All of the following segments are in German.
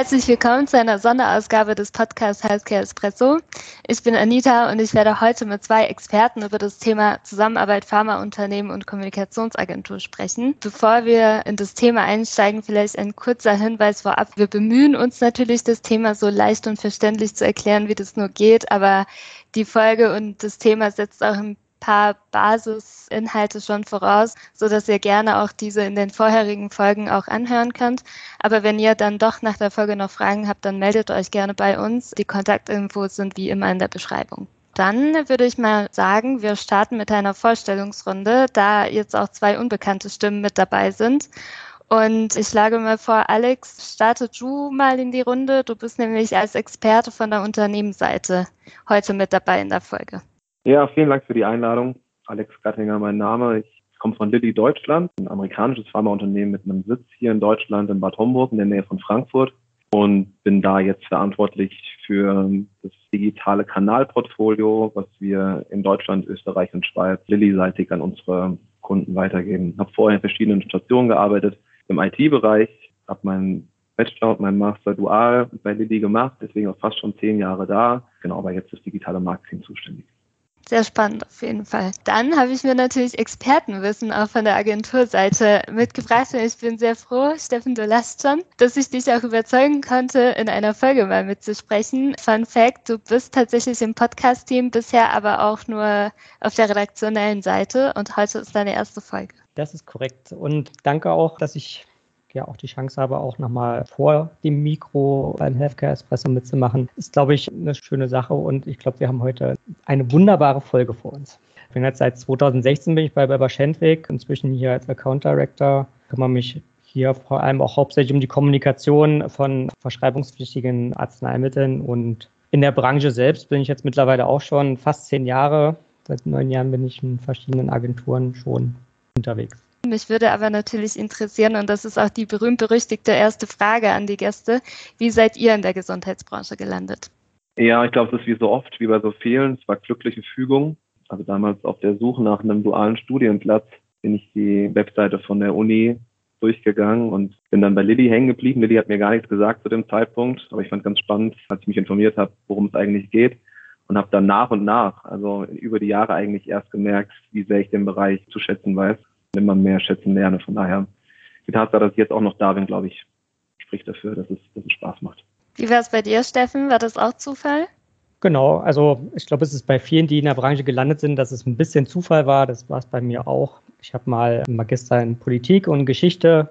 Herzlich willkommen zu einer Sonderausgabe des Podcasts Healthcare Espresso. Ich bin Anita und ich werde heute mit zwei Experten über das Thema Zusammenarbeit Pharmaunternehmen und Kommunikationsagentur sprechen. Bevor wir in das Thema einsteigen, vielleicht ein kurzer Hinweis vorab. Wir bemühen uns natürlich, das Thema so leicht und verständlich zu erklären, wie das nur geht, aber die Folge und das Thema setzt auch im paar Basisinhalte schon voraus, so dass ihr gerne auch diese in den vorherigen Folgen auch anhören könnt. Aber wenn ihr dann doch nach der Folge noch Fragen habt, dann meldet euch gerne bei uns. Die Kontaktinfos sind wie immer in der Beschreibung. Dann würde ich mal sagen, wir starten mit einer Vorstellungsrunde, da jetzt auch zwei unbekannte Stimmen mit dabei sind. Und ich schlage mal vor, Alex, starte du mal in die Runde. Du bist nämlich als Experte von der Unternehmensseite heute mit dabei in der Folge. Ja, vielen Dank für die Einladung. Alex Gattinger, mein Name. Ich komme von Lilly Deutschland, ein amerikanisches Pharmaunternehmen mit einem Sitz hier in Deutschland, in Bad Homburg, in der Nähe von Frankfurt. Und bin da jetzt verantwortlich für das digitale Kanalportfolio, was wir in Deutschland, Österreich und Schweiz Lilly-seitig an unsere Kunden weitergeben. Habe vorher in verschiedenen Stationen gearbeitet im IT-Bereich, habe meinen Bachelor und meinen Master dual bei Lilly gemacht, deswegen auch fast schon zehn Jahre da. Genau, aber jetzt ist digitale Marketing zuständig. Sehr spannend auf jeden Fall. Dann habe ich mir natürlich Expertenwissen auch von der Agenturseite mitgebracht und ich bin sehr froh, Steffen, du lachst schon, dass ich dich auch überzeugen konnte, in einer Folge mal mitzusprechen. Fun Fact, du bist tatsächlich im Podcast-Team, bisher aber auch nur auf der redaktionellen Seite und heute ist deine erste Folge. Das ist korrekt und danke auch, dass ich ja auch die Chance habe, auch nochmal vor dem Mikro beim Healthcare Espresso mitzumachen, ist, glaube ich, eine schöne Sache und ich glaube, wir haben heute eine wunderbare Folge vor uns. Ich bin jetzt seit 2016 bin ich bei Weber Schendwick, inzwischen hier als Account Director, kümmere mich hier vor allem auch hauptsächlich um die Kommunikation von verschreibungspflichtigen Arzneimitteln und in der Branche selbst bin ich jetzt mittlerweile auch schon fast zehn Jahre. Seit neun Jahren bin ich in verschiedenen Agenturen schon unterwegs. Mich würde aber natürlich interessieren, und das ist auch die berühmt-berüchtigte erste Frage an die Gäste, wie seid ihr in der Gesundheitsbranche gelandet? Ja, ich glaube, es ist wie so oft, wie bei so vielen, es war glückliche Fügung. Also damals auf der Suche nach einem dualen Studienplatz bin ich die Webseite von der Uni durchgegangen und bin dann bei Lilly hängen geblieben. Lilly hat mir gar nichts gesagt zu dem Zeitpunkt, aber ich fand ganz spannend, als ich mich informiert habe, worum es eigentlich geht und habe dann nach und nach, also über die Jahre eigentlich erst gemerkt, wie sehr ich den Bereich zu schätzen weiß immer mehr schätzen lerne. Von daher, die Tatsache, dass ich jetzt auch noch da bin, glaube ich, spricht dafür, dass es, dass es Spaß macht. Wie war es bei dir, Steffen? War das auch Zufall? Genau, also ich glaube, es ist bei vielen, die in der Branche gelandet sind, dass es ein bisschen Zufall war. Das war es bei mir auch. Ich habe mal einen Magister in Politik und Geschichte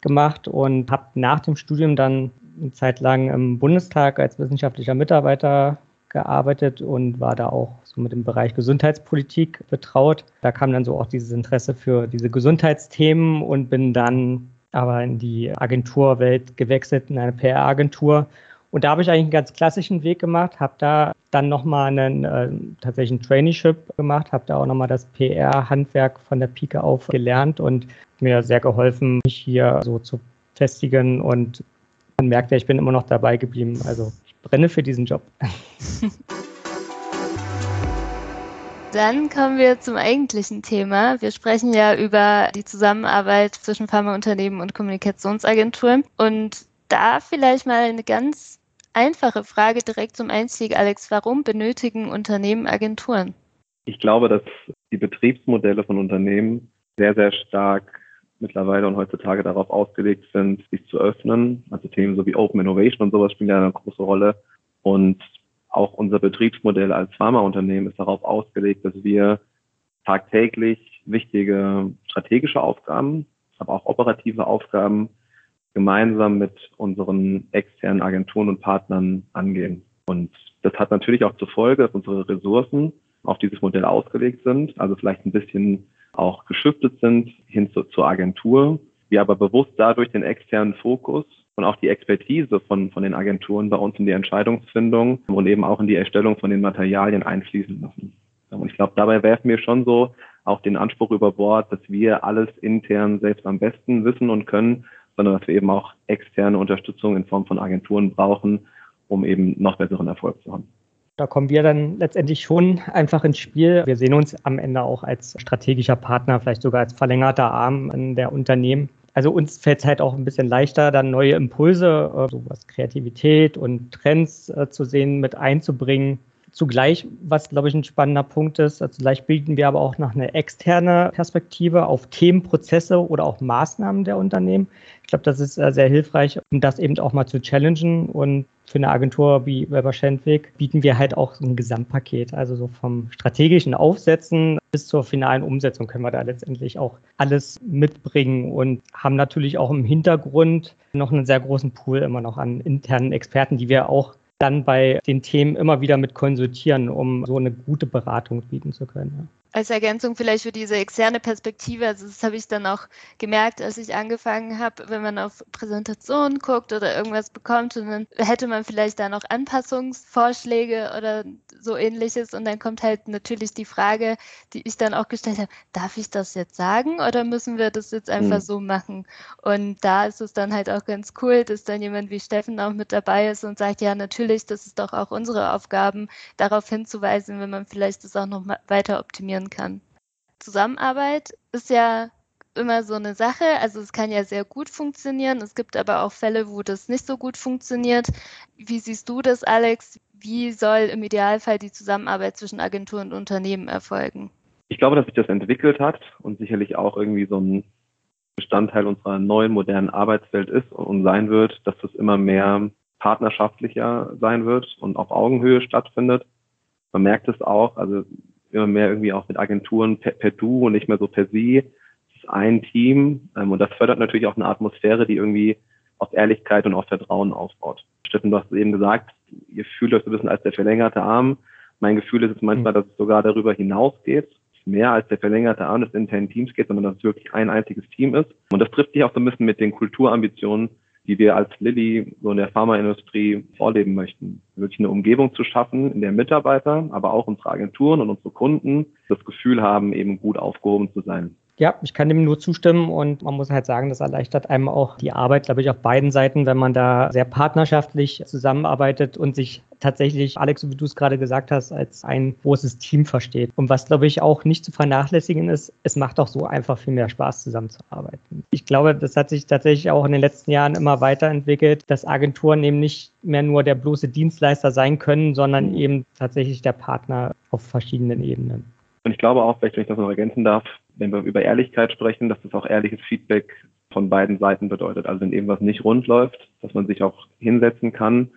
gemacht und habe nach dem Studium dann eine Zeit lang im Bundestag als wissenschaftlicher Mitarbeiter gearbeitet und war da auch so mit dem Bereich Gesundheitspolitik betraut. Da kam dann so auch dieses Interesse für diese Gesundheitsthemen und bin dann aber in die Agenturwelt gewechselt, in eine PR-Agentur. Und da habe ich eigentlich einen ganz klassischen Weg gemacht, habe da dann nochmal einen äh, tatsächlich ein Traineeship gemacht, habe da auch nochmal das PR-Handwerk von der Pike auf gelernt und mir sehr geholfen, mich hier so zu festigen und man merkt ja, ich bin immer noch dabei geblieben. Also brenne für diesen Job. Dann kommen wir zum eigentlichen Thema. Wir sprechen ja über die Zusammenarbeit zwischen Pharmaunternehmen und Kommunikationsagenturen. Und da vielleicht mal eine ganz einfache Frage direkt zum Einstieg, Alex. Warum benötigen Unternehmen Agenturen? Ich glaube, dass die Betriebsmodelle von Unternehmen sehr, sehr stark mittlerweile und heutzutage darauf ausgelegt sind, sich zu öffnen. Also Themen so wie Open Innovation und sowas spielen ja eine große Rolle. Und auch unser Betriebsmodell als Pharmaunternehmen ist darauf ausgelegt, dass wir tagtäglich wichtige strategische Aufgaben, aber auch operative Aufgaben gemeinsam mit unseren externen Agenturen und Partnern angehen. Und das hat natürlich auch zur Folge, dass unsere Ressourcen auf dieses Modell ausgelegt sind, also vielleicht ein bisschen auch geschiftet sind hin zu, zur Agentur. Wir aber bewusst dadurch den externen Fokus und auch die Expertise von, von den Agenturen bei uns in die Entscheidungsfindung und eben auch in die Erstellung von den Materialien einfließen lassen. Und ich glaube, dabei werfen wir schon so auch den Anspruch über Bord, dass wir alles intern selbst am besten wissen und können sondern dass wir eben auch externe Unterstützung in Form von Agenturen brauchen, um eben noch besseren Erfolg zu haben. Da kommen wir dann letztendlich schon einfach ins Spiel. Wir sehen uns am Ende auch als strategischer Partner, vielleicht sogar als verlängerter Arm der Unternehmen. Also uns fällt es halt auch ein bisschen leichter, dann neue Impulse, äh, so was Kreativität und Trends äh, zu sehen, mit einzubringen. Zugleich, was glaube ich ein spannender Punkt ist, also zugleich bilden wir aber auch noch eine externe Perspektive auf Themen, Prozesse oder auch Maßnahmen der Unternehmen. Ich glaube, das ist äh, sehr hilfreich, um das eben auch mal zu challengen. Und für eine Agentur wie Weber Schendwick bieten wir halt auch so ein Gesamtpaket. Also so vom strategischen Aufsetzen bis zur finalen Umsetzung können wir da letztendlich auch alles mitbringen und haben natürlich auch im Hintergrund noch einen sehr großen Pool immer noch an internen Experten, die wir auch dann bei den Themen immer wieder mit konsultieren, um so eine gute Beratung bieten zu können. Als Ergänzung vielleicht für diese externe Perspektive, also das habe ich dann auch gemerkt, als ich angefangen habe, wenn man auf Präsentationen guckt oder irgendwas bekommt und dann hätte man vielleicht da noch Anpassungsvorschläge oder so ähnliches und dann kommt halt natürlich die Frage, die ich dann auch gestellt habe, darf ich das jetzt sagen oder müssen wir das jetzt einfach mhm. so machen? Und da ist es dann halt auch ganz cool, dass dann jemand wie Steffen auch mit dabei ist und sagt, ja natürlich, das ist doch auch unsere Aufgaben, darauf hinzuweisen, wenn man vielleicht das auch noch weiter optimieren funktionieren kann. Zusammenarbeit ist ja immer so eine Sache. Also es kann ja sehr gut funktionieren. Es gibt aber auch Fälle, wo das nicht so gut funktioniert. Wie siehst du das, Alex? Wie soll im Idealfall die Zusammenarbeit zwischen Agentur und Unternehmen erfolgen? Ich glaube, dass sich das entwickelt hat und sicherlich auch irgendwie so ein Bestandteil unserer neuen modernen Arbeitswelt ist und sein wird, dass es immer mehr partnerschaftlicher sein wird und auf Augenhöhe stattfindet. Man merkt es auch, also immer mehr irgendwie auch mit Agenturen per, per Du und nicht mehr so per Sie. Es ist ein Team ähm, und das fördert natürlich auch eine Atmosphäre, die irgendwie auf Ehrlichkeit und auf Vertrauen aufbaut. Steffen, du hast eben gesagt, ihr fühlt euch so ein bisschen als der verlängerte Arm. Mein Gefühl ist es manchmal, dass es sogar darüber hinausgeht, mehr als der verlängerte Arm des internen Teams geht, sondern dass es wirklich ein einziges Team ist. Und das trifft sich auch so ein bisschen mit den Kulturambitionen die wir als Lilly so in der Pharmaindustrie vorleben möchten. Wirklich eine Umgebung zu schaffen, in der Mitarbeiter, aber auch unsere Agenturen und unsere Kunden das Gefühl haben, eben gut aufgehoben zu sein. Ja, ich kann dem nur zustimmen und man muss halt sagen, das erleichtert einem auch die Arbeit, glaube ich, auf beiden Seiten, wenn man da sehr partnerschaftlich zusammenarbeitet und sich tatsächlich, Alex, wie du es gerade gesagt hast, als ein großes Team versteht. Und was, glaube ich, auch nicht zu vernachlässigen ist, es macht auch so einfach viel mehr Spaß, zusammenzuarbeiten. Ich glaube, das hat sich tatsächlich auch in den letzten Jahren immer weiterentwickelt, dass Agenturen eben nicht mehr nur der bloße Dienstleister sein können, sondern eben tatsächlich der Partner auf verschiedenen Ebenen. Und ich glaube auch, vielleicht, wenn ich das noch ergänzen darf, wenn wir über Ehrlichkeit sprechen, dass das auch ehrliches Feedback von beiden Seiten bedeutet. Also wenn irgendwas nicht rund läuft, dass man sich auch hinsetzen kann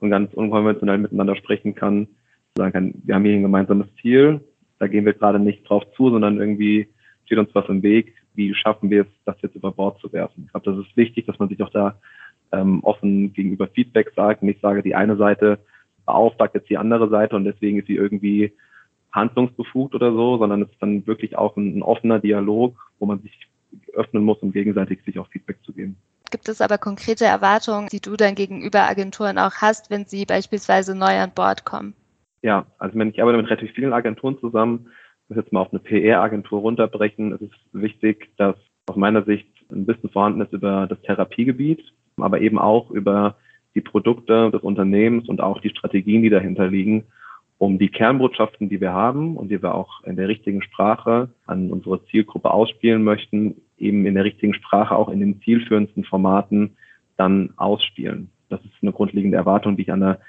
und ganz unkonventionell miteinander sprechen kann, sagen kann, wir haben hier ein gemeinsames Ziel, da gehen wir gerade nicht drauf zu, sondern irgendwie steht uns was im Weg. Wie schaffen wir es, das jetzt über Bord zu werfen? Ich glaube, das ist wichtig, dass man sich auch da ähm, offen gegenüber Feedback sagt. Und ich sage, die eine Seite beauftragt jetzt die andere Seite und deswegen ist sie irgendwie handlungsbefugt oder so, sondern es ist dann wirklich auch ein, ein offener Dialog, wo man sich öffnen muss, um gegenseitig sich auch Feedback zu geben. Gibt es aber konkrete Erwartungen, die du dann gegenüber Agenturen auch hast, wenn sie beispielsweise neu an Bord kommen? Ja, also wenn ich arbeite mit relativ vielen Agenturen zusammen, muss jetzt mal auf eine PR-Agentur runterbrechen. Es ist wichtig, dass aus meiner Sicht ein Wissen vorhanden ist über das Therapiegebiet, aber eben auch über die Produkte des Unternehmens und auch die Strategien, die dahinter liegen um die Kernbotschaften, die wir haben und die wir auch in der richtigen Sprache an unsere Zielgruppe ausspielen möchten, eben in der richtigen Sprache auch in den zielführendsten Formaten dann ausspielen. Das ist eine grundlegende Erwartung, die ich an der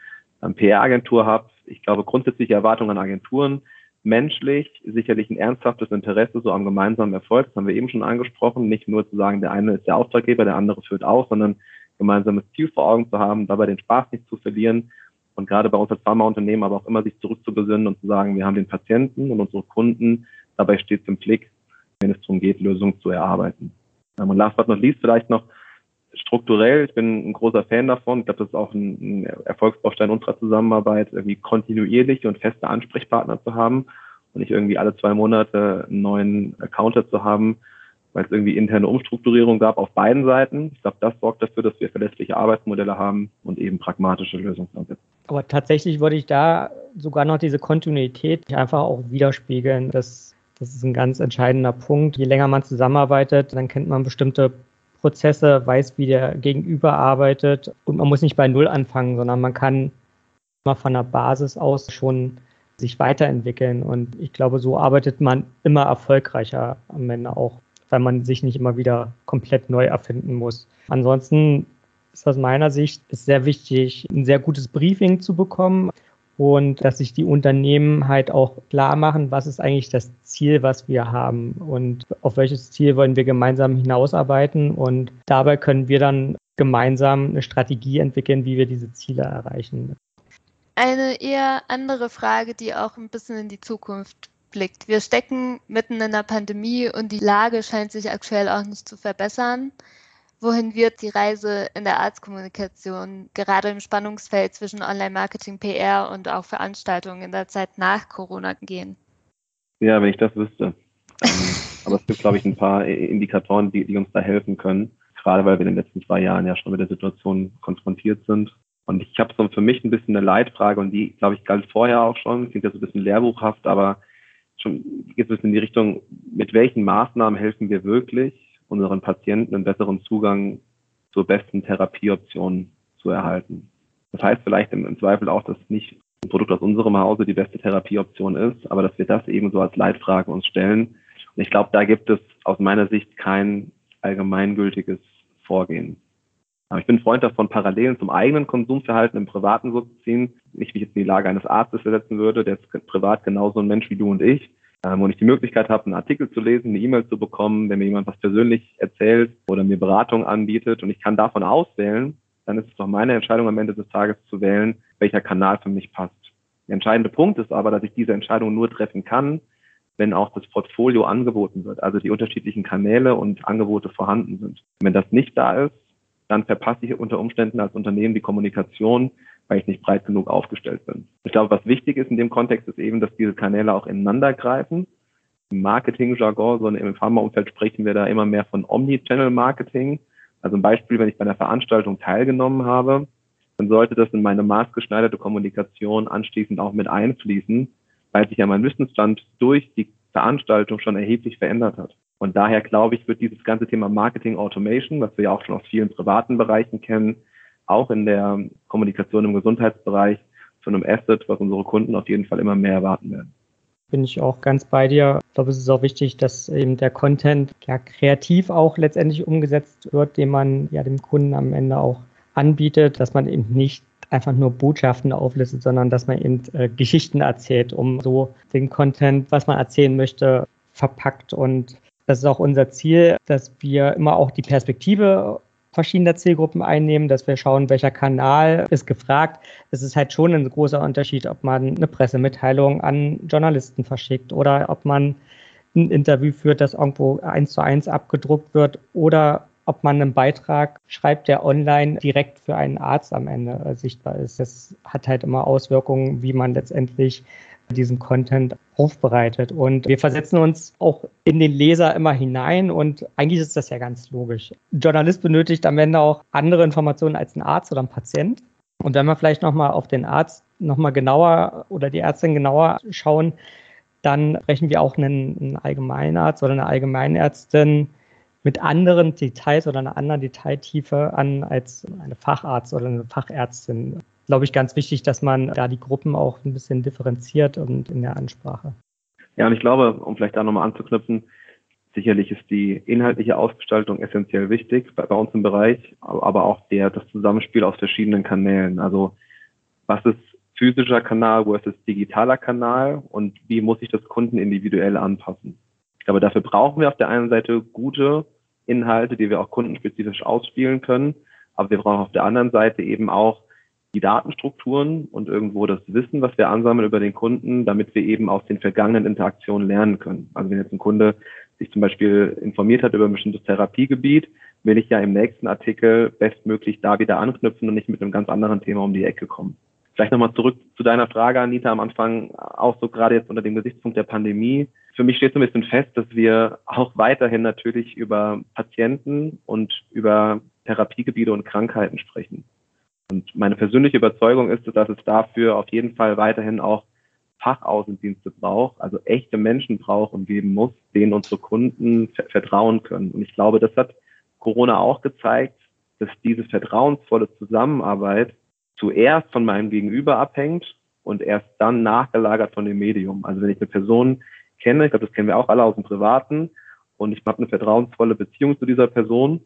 PR-Agentur habe. Ich glaube, grundsätzliche Erwartungen an Agenturen, menschlich sicherlich ein ernsthaftes Interesse so am gemeinsamen Erfolg. Das haben wir eben schon angesprochen. Nicht nur zu sagen, der eine ist der Auftraggeber, der andere führt aus, sondern gemeinsames Ziel vor Augen zu haben, dabei den Spaß nicht zu verlieren und gerade bei uns als Pharmaunternehmen aber auch immer sich zurückzubesinnen und zu sagen, wir haben den Patienten und unsere Kunden dabei stets im Blick, wenn es darum geht, Lösungen zu erarbeiten. Und last but not least vielleicht noch strukturell, ich bin ein großer Fan davon, ich glaube, das ist auch ein, Erfolgsbaustein unserer Zusammenarbeit, irgendwie kontinuierliche und feste Ansprechpartner zu haben und nicht irgendwie alle zwei Monate einen neuen Accounter zu haben, weil es irgendwie interne Umstrukturierung gab auf beiden Seiten. Ich glaube, das sorgt dafür, dass wir verlässliche Arbeitsmodelle haben und eben pragmatische Lösungsansätze. Aber tatsächlich würde ich da sogar noch diese Kontinuität einfach auch widerspiegeln. Das, das ist ein ganz entscheidender Punkt. Je länger man zusammenarbeitet, dann kennt man bestimmte Prozesse, weiß, wie der Gegenüber arbeitet und man muss nicht bei Null anfangen, sondern man kann mal von der Basis aus schon sich weiterentwickeln und ich glaube, so arbeitet man immer erfolgreicher am Ende auch, weil man sich nicht immer wieder komplett neu erfinden muss. Ansonsten ist aus meiner Sicht ist sehr wichtig, ein sehr gutes Briefing zu bekommen und dass sich die Unternehmen halt auch klar machen, was ist eigentlich das Ziel, was wir haben und auf welches Ziel wollen wir gemeinsam hinausarbeiten und dabei können wir dann gemeinsam eine Strategie entwickeln, wie wir diese Ziele erreichen. Eine eher andere Frage, die auch ein bisschen in die Zukunft blickt. Wir stecken mitten in der Pandemie und die Lage scheint sich aktuell auch nicht zu verbessern wohin wird die Reise in der Arztkommunikation gerade im Spannungsfeld zwischen Online-Marketing, PR und auch Veranstaltungen in der Zeit nach Corona gehen? Ja, wenn ich das wüsste. Ähm, aber es gibt, glaube ich, ein paar Indikatoren, die, die uns da helfen können, gerade weil wir in den letzten zwei Jahren ja schon mit der Situation konfrontiert sind. Und ich habe so für mich ein bisschen eine Leitfrage und die, glaube ich, galt vorher auch schon. Klingt ja so ein bisschen lehrbuchhaft, aber schon geht es in die Richtung, mit welchen Maßnahmen helfen wir wirklich unseren Patienten einen besseren Zugang zur besten Therapieoption zu erhalten. Das heißt vielleicht im, Zweifel auch, dass nicht ein Produkt aus unserem Hause die beste Therapieoption ist, aber dass wir das eben so als Leitfrage uns stellen. Und ich glaube, da gibt es aus meiner Sicht kein allgemeingültiges Vorgehen. Aber ich bin Freund davon, Parallelen zum eigenen Konsumverhalten im Privaten so zu ziehen. Nicht, wie ich jetzt in die Lage eines Arztes versetzen würde, der ist privat genauso ein Mensch wie du und ich ähm, und ich die Möglichkeit habe, einen Artikel zu lesen, eine E-Mail zu bekommen, wenn mir jemand was persönlich erzählt oder mir Beratung anbietet und ich kann davon auswählen, dann ist es doch meine Entscheidung am Ende des Tages zu wählen, welcher Kanal für mich passt. Der entscheidende Punkt ist aber, dass ich diese Entscheidung nur treffen kann, wenn auch das Portfolio angeboten wird, also die unterschiedlichen Kanäle und Angebote vorhanden sind. Wenn das nicht da ist, dann verpasse ich unter Umständen als Unternehmen die Kommunikation, weil ich nicht breit genug aufgestellt bin. Ich glaube, was wichtig ist in dem Kontext, ist eben, dass diese Kanäle auch ineinander greifen. Im Marketing-Jargon, sondern im Pharmaumfeld sprechen wir da immer mehr von Omni-Channel-Marketing. Also ein Beispiel, wenn ich bei einer Veranstaltung teilgenommen habe, dann sollte das in meine maßgeschneiderte Kommunikation anschließend auch mit einfließen, weil sich ja mein Wissensstand durch die Veranstaltung schon erheblich verändert hat. Und daher glaube ich, wird dieses ganze Thema Marketing Automation, was wir ja auch schon aus vielen privaten Bereichen kennen, auch in der Kommunikation im Gesundheitsbereich zu einem Asset, was unsere Kunden auf jeden Fall immer mehr erwarten werden. Bin ich auch ganz bei dir. Ich glaube, es ist auch wichtig, dass eben der Content ja kreativ auch letztendlich umgesetzt wird, den man ja dem Kunden am Ende auch anbietet, dass man eben nicht einfach nur Botschaften auflistet, sondern dass man eben äh, Geschichten erzählt, um so den Content, was man erzählen möchte, verpackt. Und das ist auch unser Ziel, dass wir immer auch die Perspektive verschiedener Zielgruppen einnehmen, dass wir schauen, welcher Kanal ist gefragt. Es ist halt schon ein großer Unterschied, ob man eine Pressemitteilung an Journalisten verschickt oder ob man ein Interview führt, das irgendwo eins zu eins abgedruckt wird oder ob man einen Beitrag schreibt, der online direkt für einen Arzt am Ende sichtbar ist. Das hat halt immer Auswirkungen, wie man letztendlich diesen Content aufbereitet. Und wir versetzen uns auch in den Leser immer hinein und eigentlich ist das ja ganz logisch. Ein Journalist benötigt am Ende auch andere Informationen als ein Arzt oder ein Patient. Und wenn wir vielleicht nochmal auf den Arzt nochmal genauer oder die Ärztin genauer schauen, dann sprechen wir auch einen, einen Allgemeinarzt oder eine Allgemeinärztin mit anderen Details oder einer anderen Detailtiefe an als eine Facharzt oder eine Fachärztin glaube ich, ganz wichtig, dass man da die Gruppen auch ein bisschen differenziert und in der Ansprache. Ja, und ich glaube, um vielleicht da nochmal anzuknüpfen, sicherlich ist die inhaltliche Ausgestaltung essentiell wichtig bei, bei uns im Bereich, aber auch der, das Zusammenspiel aus verschiedenen Kanälen. Also was ist physischer Kanal, wo ist es digitaler Kanal und wie muss ich das Kunden individuell anpassen? Ich glaube, dafür brauchen wir auf der einen Seite gute Inhalte, die wir auch kundenspezifisch ausspielen können, aber wir brauchen auf der anderen Seite eben auch die Datenstrukturen und irgendwo das Wissen, was wir ansammeln über den Kunden, damit wir eben aus den vergangenen Interaktionen lernen können. Also wenn jetzt ein Kunde sich zum Beispiel informiert hat über ein bestimmtes Therapiegebiet, will ich ja im nächsten Artikel bestmöglich da wieder anknüpfen und nicht mit einem ganz anderen Thema um die Ecke kommen. Vielleicht nochmal zurück zu deiner Frage, Anita, am Anfang, auch so gerade jetzt unter dem Gesichtspunkt der Pandemie. Für mich steht so ein bisschen fest, dass wir auch weiterhin natürlich über Patienten und über Therapiegebiete und Krankheiten sprechen. Und meine persönliche Überzeugung ist, dass es dafür auf jeden Fall weiterhin auch Fachaußendienste braucht, also echte Menschen braucht und geben muss, denen unsere Kunden vertrauen können. Und ich glaube, das hat Corona auch gezeigt, dass diese vertrauensvolle Zusammenarbeit zuerst von meinem Gegenüber abhängt und erst dann nachgelagert von dem Medium. Also wenn ich eine Person kenne, ich glaube, das kennen wir auch alle aus dem Privaten, und ich habe eine vertrauensvolle Beziehung zu dieser Person,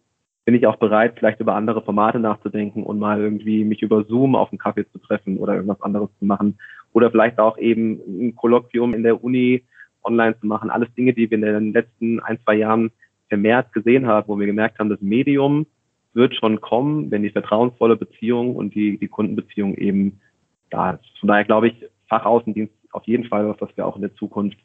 bin ich auch bereit, vielleicht über andere Formate nachzudenken und mal irgendwie mich über Zoom auf einen Kaffee zu treffen oder irgendwas anderes zu machen. Oder vielleicht auch eben ein Kolloquium in der Uni online zu machen. Alles Dinge, die wir in den letzten ein, zwei Jahren vermehrt gesehen haben, wo wir gemerkt haben, das Medium wird schon kommen, wenn die vertrauensvolle Beziehung und die, die Kundenbeziehung eben da ist. Von daher glaube ich, Fachaußendienst auf jeden Fall was, was wir auch in der Zukunft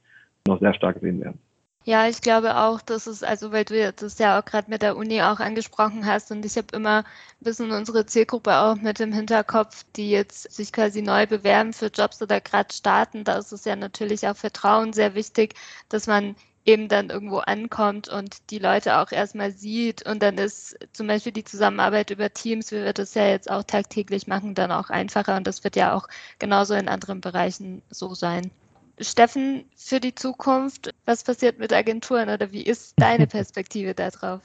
noch sehr stark sehen werden. Ja, ich glaube auch, dass es, also weil du das ja auch gerade mit der Uni auch angesprochen hast und ich habe immer ein bisschen unsere Zielgruppe auch mit im Hinterkopf, die jetzt sich quasi neu bewerben für Jobs oder gerade starten. Da ist es ja natürlich auch Vertrauen sehr wichtig, dass man eben dann irgendwo ankommt und die Leute auch erstmal sieht und dann ist zum Beispiel die Zusammenarbeit über Teams, wie wir das ja jetzt auch tagtäglich machen, dann auch einfacher und das wird ja auch genauso in anderen Bereichen so sein. Steffen, für die Zukunft, was passiert mit Agenturen oder wie ist deine Perspektive darauf?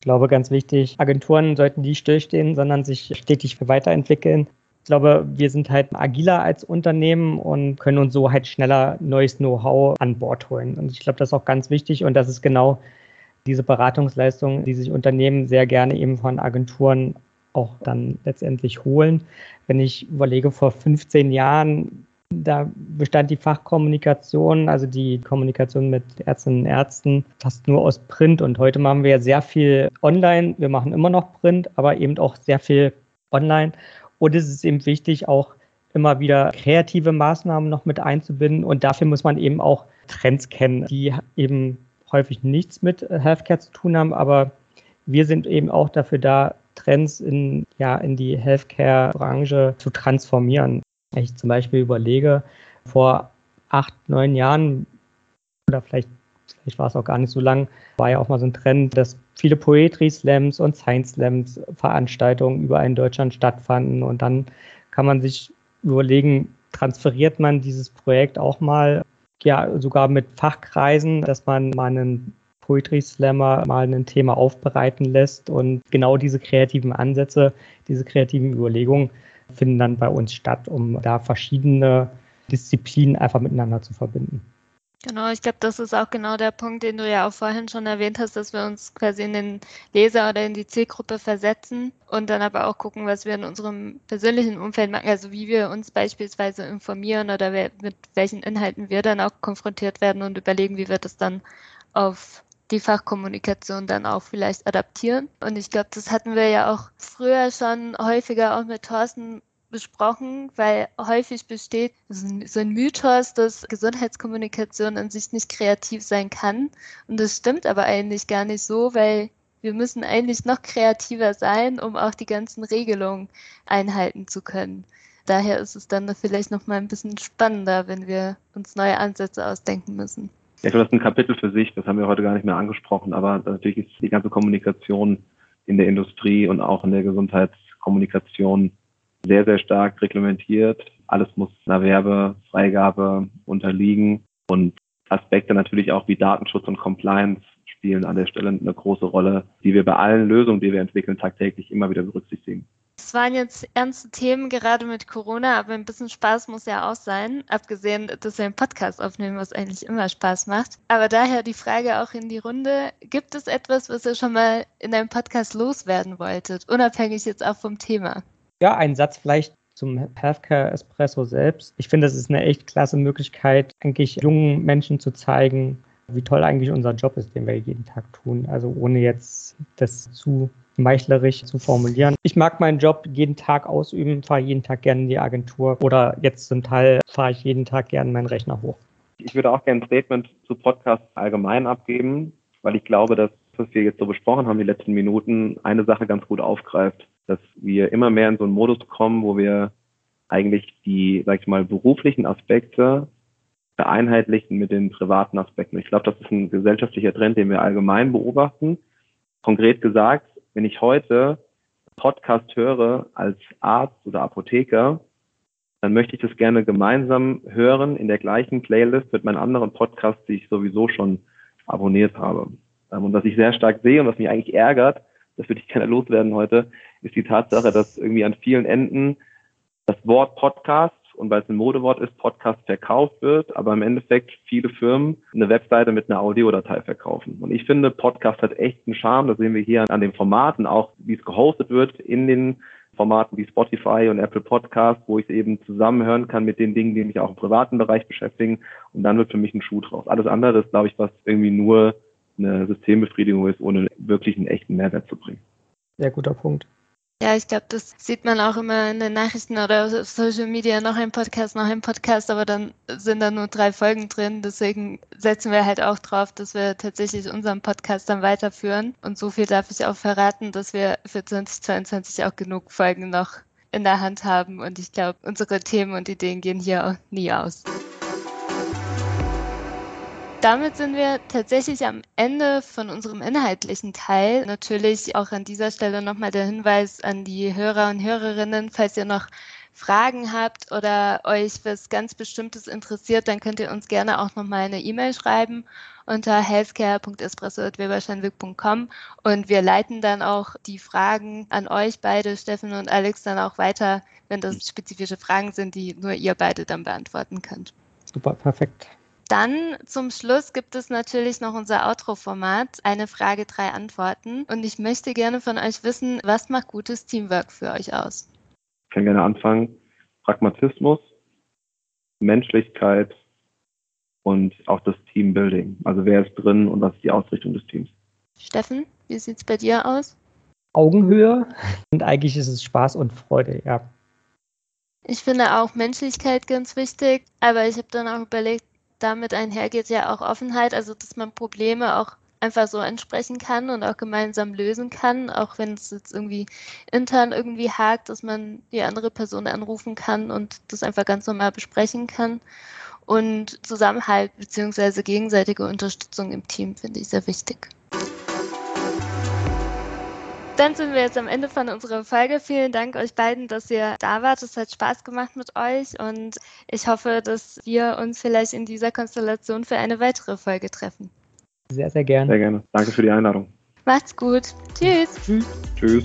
Ich glaube, ganz wichtig, Agenturen sollten nicht stillstehen, sondern sich stetig weiterentwickeln. Ich glaube, wir sind halt agiler als Unternehmen und können uns so halt schneller neues Know-how an Bord holen. Und ich glaube, das ist auch ganz wichtig und das ist genau diese Beratungsleistung, die sich Unternehmen sehr gerne eben von Agenturen auch dann letztendlich holen. Wenn ich überlege, vor 15 Jahren da bestand die Fachkommunikation, also die Kommunikation mit Ärztinnen und Ärzten, fast nur aus Print. Und heute machen wir sehr viel online. Wir machen immer noch Print, aber eben auch sehr viel online. Und es ist eben wichtig, auch immer wieder kreative Maßnahmen noch mit einzubinden. Und dafür muss man eben auch Trends kennen, die eben häufig nichts mit Healthcare zu tun haben. Aber wir sind eben auch dafür da, Trends in, ja, in die Healthcare-Branche zu transformieren. Wenn ich zum Beispiel überlege, vor acht, neun Jahren oder vielleicht, vielleicht war es auch gar nicht so lang, war ja auch mal so ein Trend, dass viele Poetry Slams und Science Slams Veranstaltungen überall in Deutschland stattfanden. Und dann kann man sich überlegen, transferiert man dieses Projekt auch mal, ja, sogar mit Fachkreisen, dass man mal einen Poetry Slammer mal ein Thema aufbereiten lässt und genau diese kreativen Ansätze, diese kreativen Überlegungen finden dann bei uns statt, um da verschiedene Disziplinen einfach miteinander zu verbinden. Genau, ich glaube, das ist auch genau der Punkt, den du ja auch vorhin schon erwähnt hast, dass wir uns quasi in den Leser oder in die Zielgruppe versetzen und dann aber auch gucken, was wir in unserem persönlichen Umfeld machen, also wie wir uns beispielsweise informieren oder mit welchen Inhalten wir dann auch konfrontiert werden und überlegen, wie wir das dann auf die Fachkommunikation dann auch vielleicht adaptieren. Und ich glaube, das hatten wir ja auch früher schon häufiger auch mit Thorsten besprochen, weil häufig besteht so ein Mythos, dass Gesundheitskommunikation an sich nicht kreativ sein kann. Und das stimmt aber eigentlich gar nicht so, weil wir müssen eigentlich noch kreativer sein, um auch die ganzen Regelungen einhalten zu können. Daher ist es dann vielleicht noch mal ein bisschen spannender, wenn wir uns neue Ansätze ausdenken müssen. Ich glaube, das ist ein Kapitel für sich, das haben wir heute gar nicht mehr angesprochen, aber natürlich ist die ganze Kommunikation in der Industrie und auch in der Gesundheitskommunikation sehr, sehr stark reglementiert. Alles muss einer Werbefreigabe unterliegen und Aspekte natürlich auch wie Datenschutz und Compliance spielen an der Stelle eine große Rolle, die wir bei allen Lösungen, die wir entwickeln, tagtäglich immer wieder berücksichtigen. Es waren jetzt ernste Themen, gerade mit Corona, aber ein bisschen Spaß muss ja auch sein. Abgesehen, dass wir einen Podcast aufnehmen, was eigentlich immer Spaß macht. Aber daher die Frage auch in die Runde. Gibt es etwas, was ihr schon mal in einem Podcast loswerden wolltet? Unabhängig jetzt auch vom Thema. Ja, ein Satz vielleicht zum Healthcare Espresso selbst. Ich finde, das ist eine echt klasse Möglichkeit, eigentlich jungen Menschen zu zeigen, wie toll eigentlich unser Job ist, den wir jeden Tag tun. Also ohne jetzt das zu meichlerisch zu formulieren. Ich mag meinen Job jeden Tag ausüben, fahre jeden Tag gerne in die Agentur oder jetzt zum Teil fahre ich jeden Tag gerne meinen Rechner hoch. Ich würde auch gerne ein Statement zu Podcasts allgemein abgeben, weil ich glaube, dass was wir jetzt so besprochen haben, die letzten Minuten, eine Sache ganz gut aufgreift, dass wir immer mehr in so einen Modus kommen, wo wir eigentlich die, sag ich mal, beruflichen Aspekte vereinheitlichen mit den privaten Aspekten. Ich glaube, das ist ein gesellschaftlicher Trend, den wir allgemein beobachten. Konkret gesagt, wenn ich heute Podcast höre als Arzt oder Apotheker, dann möchte ich das gerne gemeinsam hören in der gleichen Playlist mit meinen anderen Podcasts, die ich sowieso schon abonniert habe. Ähm, und was ich sehr stark sehe und was mich eigentlich ärgert, das würde ich gerne loswerden heute, ist die Tatsache, dass irgendwie an vielen Enden das Wort Podcast und weil es ein Modewort ist, Podcast verkauft wird, aber im Endeffekt viele Firmen eine Webseite mit einer Audiodatei verkaufen. Und ich finde, Podcast hat echt einen Charme. Das sehen wir hier an den Formaten, auch wie es gehostet wird in den Formaten wie Spotify und Apple Podcast, wo ich es eben zusammenhören kann mit den Dingen, die mich auch im privaten Bereich beschäftigen. Und dann wird für mich ein Schuh draus. Alles andere ist, glaube ich, was irgendwie nur eine Systembefriedigung ist, ohne wirklich einen echten Mehrwert zu bringen. Sehr guter Punkt. Ja, ich glaube, das sieht man auch immer in den Nachrichten oder auf Social Media, noch ein Podcast, noch ein Podcast, aber dann sind da nur drei Folgen drin. Deswegen setzen wir halt auch drauf, dass wir tatsächlich unseren Podcast dann weiterführen. Und so viel darf ich auch verraten, dass wir für 2022 auch genug Folgen noch in der Hand haben. Und ich glaube, unsere Themen und Ideen gehen hier auch nie aus. Damit sind wir tatsächlich am Ende von unserem inhaltlichen Teil. Natürlich auch an dieser Stelle nochmal der Hinweis an die Hörer und Hörerinnen, falls ihr noch Fragen habt oder euch was ganz Bestimmtes interessiert, dann könnt ihr uns gerne auch nochmal eine E-Mail schreiben unter healthcare.espresso.weberscheinwig.com und wir leiten dann auch die Fragen an euch beide, Steffen und Alex, dann auch weiter, wenn das spezifische Fragen sind, die nur ihr beide dann beantworten könnt. Super, perfekt. Dann zum Schluss gibt es natürlich noch unser Outro-Format, eine Frage, drei Antworten. Und ich möchte gerne von euch wissen, was macht gutes Teamwork für euch aus? Ich kann gerne anfangen. Pragmatismus, Menschlichkeit und auch das Teambuilding. Also wer ist drin und was ist die Ausrichtung des Teams? Steffen, wie sieht es bei dir aus? Augenhöhe und eigentlich ist es Spaß und Freude, ja. Ich finde auch Menschlichkeit ganz wichtig, aber ich habe dann auch überlegt, damit einhergeht ja auch Offenheit, also dass man Probleme auch einfach so ansprechen kann und auch gemeinsam lösen kann, auch wenn es jetzt irgendwie intern irgendwie hakt, dass man die andere Person anrufen kann und das einfach ganz normal besprechen kann. Und Zusammenhalt bzw. gegenseitige Unterstützung im Team finde ich sehr wichtig. Dann sind wir jetzt am Ende von unserer Folge. Vielen Dank euch beiden, dass ihr da wart. Es hat Spaß gemacht mit euch und ich hoffe, dass wir uns vielleicht in dieser Konstellation für eine weitere Folge treffen. Sehr, sehr gerne. Sehr gerne. Danke für die Einladung. Macht's gut. Tschüss. Tschüss. Tschüss.